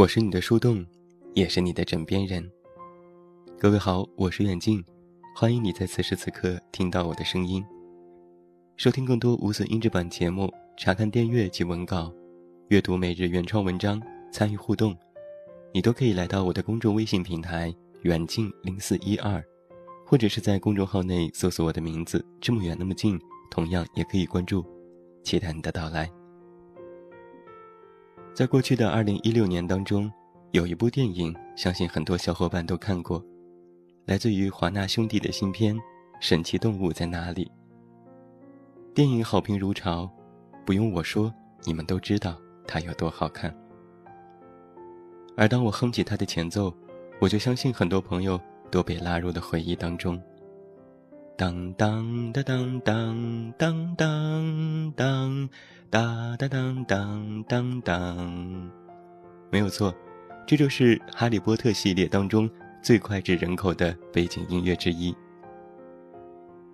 我是你的树洞，也是你的枕边人。各位好，我是远近，欢迎你在此时此刻听到我的声音。收听更多无损音质版节目，查看电阅及文稿，阅读每日原创文章，参与互动，你都可以来到我的公众微信平台远近零四一二，或者是在公众号内搜索我的名字这么远那么近，同样也可以关注，期待你的到来。在过去的二零一六年当中，有一部电影，相信很多小伙伴都看过，来自于华纳兄弟的新片《神奇动物在哪里》。电影好评如潮，不用我说，你们都知道它有多好看。而当我哼起它的前奏，我就相信很多朋友都被拉入了回忆当中。当当当当当当当当。当当当当当当，没有错，这就是《哈利波特》系列当中最脍炙人口的背景音乐之一。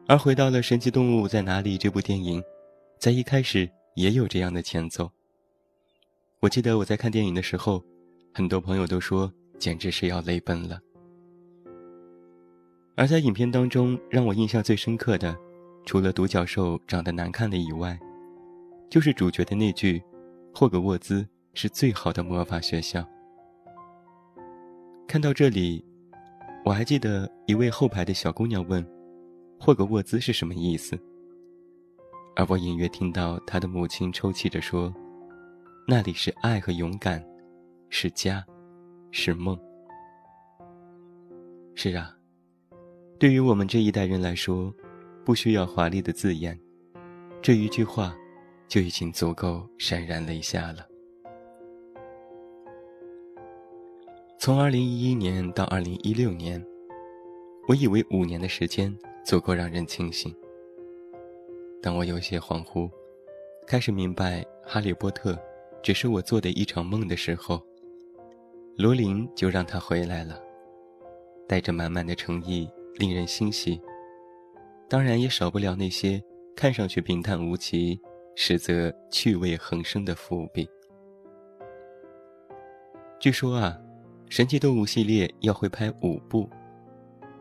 而回到了《神奇动物在哪里》这部电影，在一开始也有这样的前奏。我记得我在看电影的时候，很多朋友都说简直是要泪奔了。而在影片当中，让我印象最深刻的，除了独角兽长得难看的以外，就是主角的那句：“霍格沃兹是最好的魔法学校。”看到这里，我还记得一位后排的小姑娘问：“霍格沃兹是什么意思？”而我隐约听到她的母亲抽泣着说：“那里是爱和勇敢，是家，是梦。”是啊，对于我们这一代人来说，不需要华丽的字眼，这一句话。就已经足够潸然泪下了。从二零一一年到二零一六年，我以为五年的时间足够让人清醒。当我有些恍惚，开始明白《哈利波特》只是我做的一场梦的时候，罗琳就让他回来了，带着满满的诚意，令人欣喜。当然，也少不了那些看上去平淡无奇。实则趣味横生的伏笔。据说啊，《神奇动物》系列要会拍五部，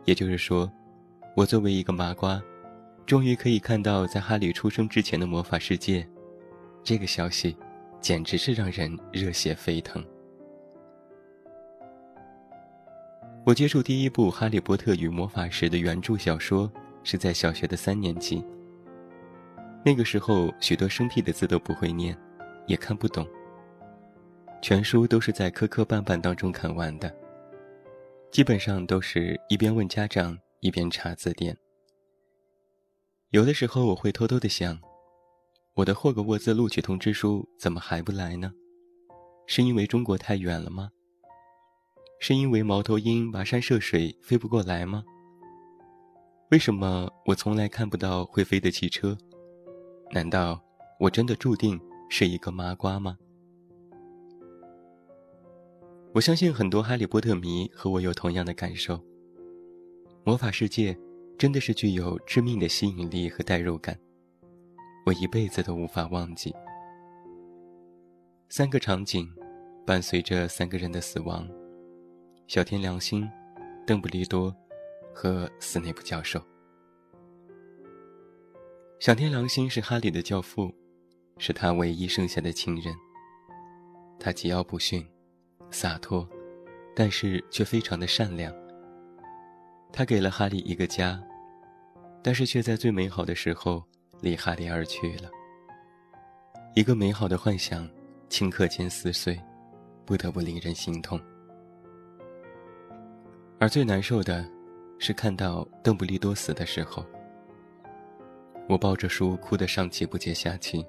也就是说，我作为一个麻瓜，终于可以看到在哈利出生之前的魔法世界。这个消息，简直是让人热血沸腾。我接触第一部《哈利波特与魔法石》的原著小说，是在小学的三年级。那个时候，许多生僻的字都不会念，也看不懂。全书都是在磕磕绊绊当中看完的，基本上都是一边问家长，一边查字典。有的时候，我会偷偷的想，我的霍格沃兹录取通知书怎么还不来呢？是因为中国太远了吗？是因为猫头鹰跋山涉水飞不过来吗？为什么我从来看不到会飞的汽车？难道我真的注定是一个麻瓜吗？我相信很多哈利波特迷和我有同样的感受。魔法世界真的是具有致命的吸引力和代入感，我一辈子都无法忘记。三个场景，伴随着三个人的死亡：小天良心、邓布利多和斯内普教授。小天狼星是哈利的教父，是他唯一剩下的亲人。他桀骜不驯，洒脱，但是却非常的善良。他给了哈利一个家，但是却在最美好的时候离哈利而去了。一个美好的幻想，顷刻间撕碎，不得不令人心痛。而最难受的，是看到邓布利多死的时候。我抱着书哭得上气不接下气，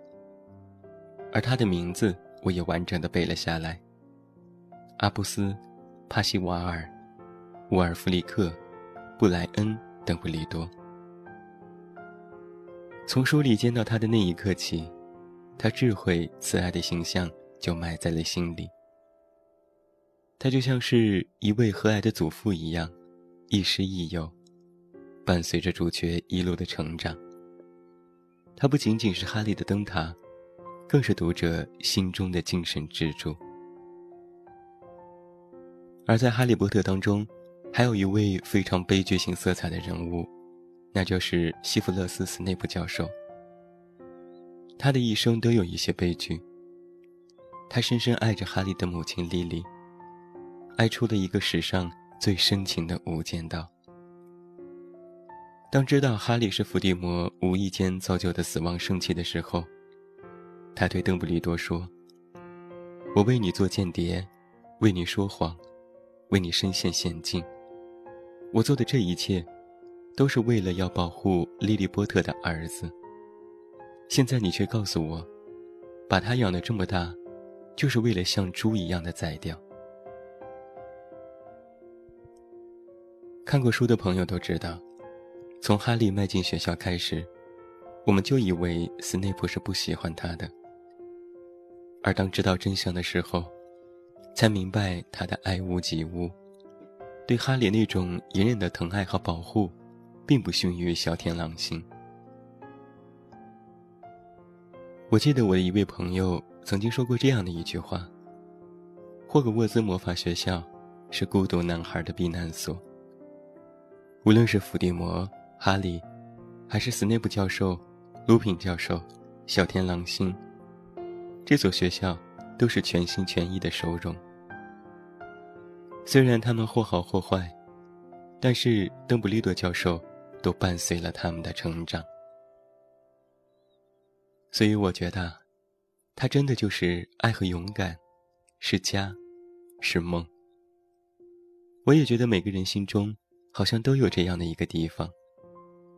而他的名字我也完整的背了下来：阿布斯、帕西瓦尔、沃尔弗里克、布莱恩、邓布利多。从书里见到他的那一刻起，他智慧慈爱的形象就埋在了心里。他就像是一位和蔼的祖父一样，亦师亦友，伴随着主角一路的成长。他不仅仅是哈利的灯塔，更是读者心中的精神支柱。而在《哈利波特》当中，还有一位非常悲剧性色彩的人物，那就是西弗勒斯·斯内普教授。他的一生都有一些悲剧。他深深爱着哈利的母亲莉莉，爱出了一个史上最深情的无间道。当知道哈利是伏地魔无意间造就的死亡圣器的时候，他对邓布利多说：“我为你做间谍，为你说谎，为你深陷险境。我做的这一切，都是为了要保护莉莉波特的儿子。现在你却告诉我，把他养得这么大，就是为了像猪一样的宰掉。”看过书的朋友都知道。从哈利迈进学校开始，我们就以为斯内普是不喜欢他的。而当知道真相的时候，才明白他的爱屋及乌，对哈利那种隐忍的疼爱和保护，并不逊于小天狼星。我记得我的一位朋友曾经说过这样的一句话：“霍格沃兹魔法学校是孤独男孩的避难所。无论是伏地魔。”哈利，还是斯内普教授、卢品教授、小天狼星，这所学校都是全心全意的收容。虽然他们或好或坏，但是邓布利多教授都伴随了他们的成长。所以我觉得，他真的就是爱和勇敢，是家，是梦。我也觉得每个人心中好像都有这样的一个地方。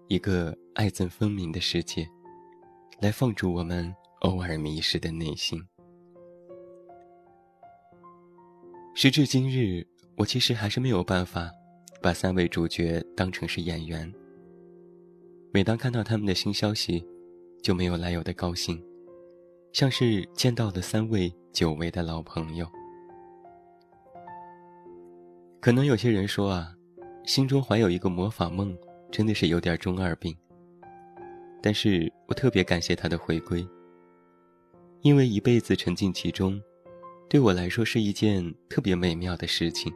一个爱憎分明的世界，来放逐我们偶尔迷失的内心。时至今日，我其实还是没有办法把三位主角当成是演员。每当看到他们的新消息，就没有来由的高兴，像是见到了三位久违的老朋友。可能有些人说啊，心中怀有一个魔法梦。真的是有点中二病，但是我特别感谢他的回归，因为一辈子沉浸其中，对我来说是一件特别美妙的事情。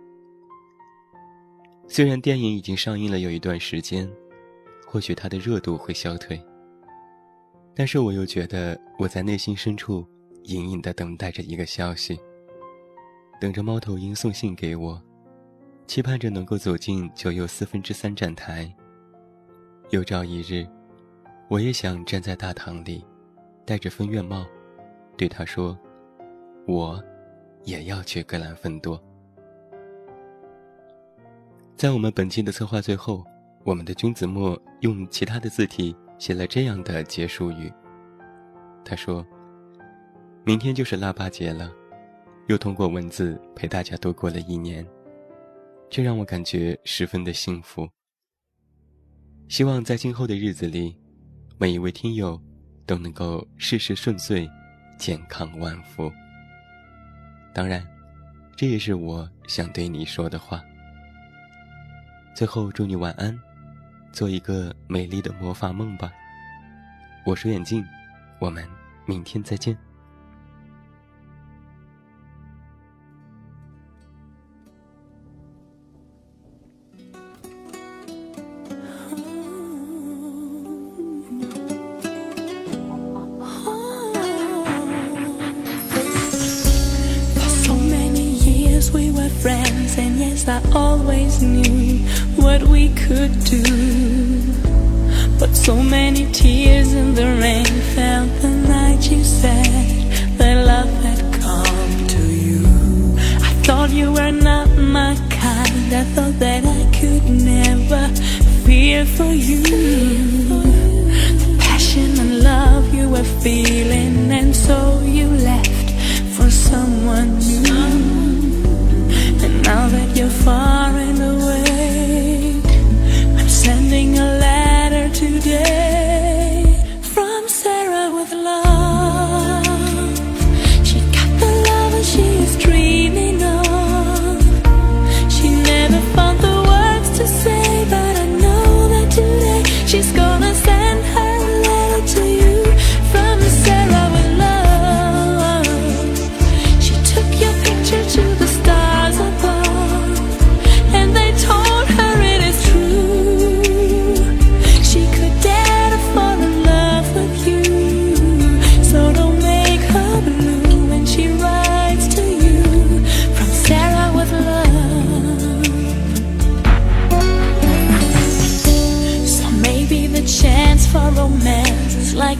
虽然电影已经上映了有一段时间，或许它的热度会消退，但是我又觉得我在内心深处隐隐的等待着一个消息，等着猫头鹰送信给我，期盼着能够走进九又四分之三站台。有朝一日，我也想站在大堂里，戴着分院帽，对他说：“我，也要去格兰芬多。”在我们本期的策划最后，我们的君子墨用其他的字体写了这样的结束语。他说：“明天就是腊八节了，又通过文字陪大家度过了一年，这让我感觉十分的幸福。”希望在今后的日子里，每一位听友都能够事事顺遂，健康万福。当然，这也是我想对你说的话。最后，祝你晚安，做一个美丽的魔法梦吧。我是眼镜，我们明天再见。I always knew what we could do. But so many tears in the rain fell the night you said that love had come to you. I thought you were not my kind. I thought that I could never fear for you. The passion and love you were feeling And so you left for someone new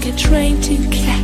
like a train to catch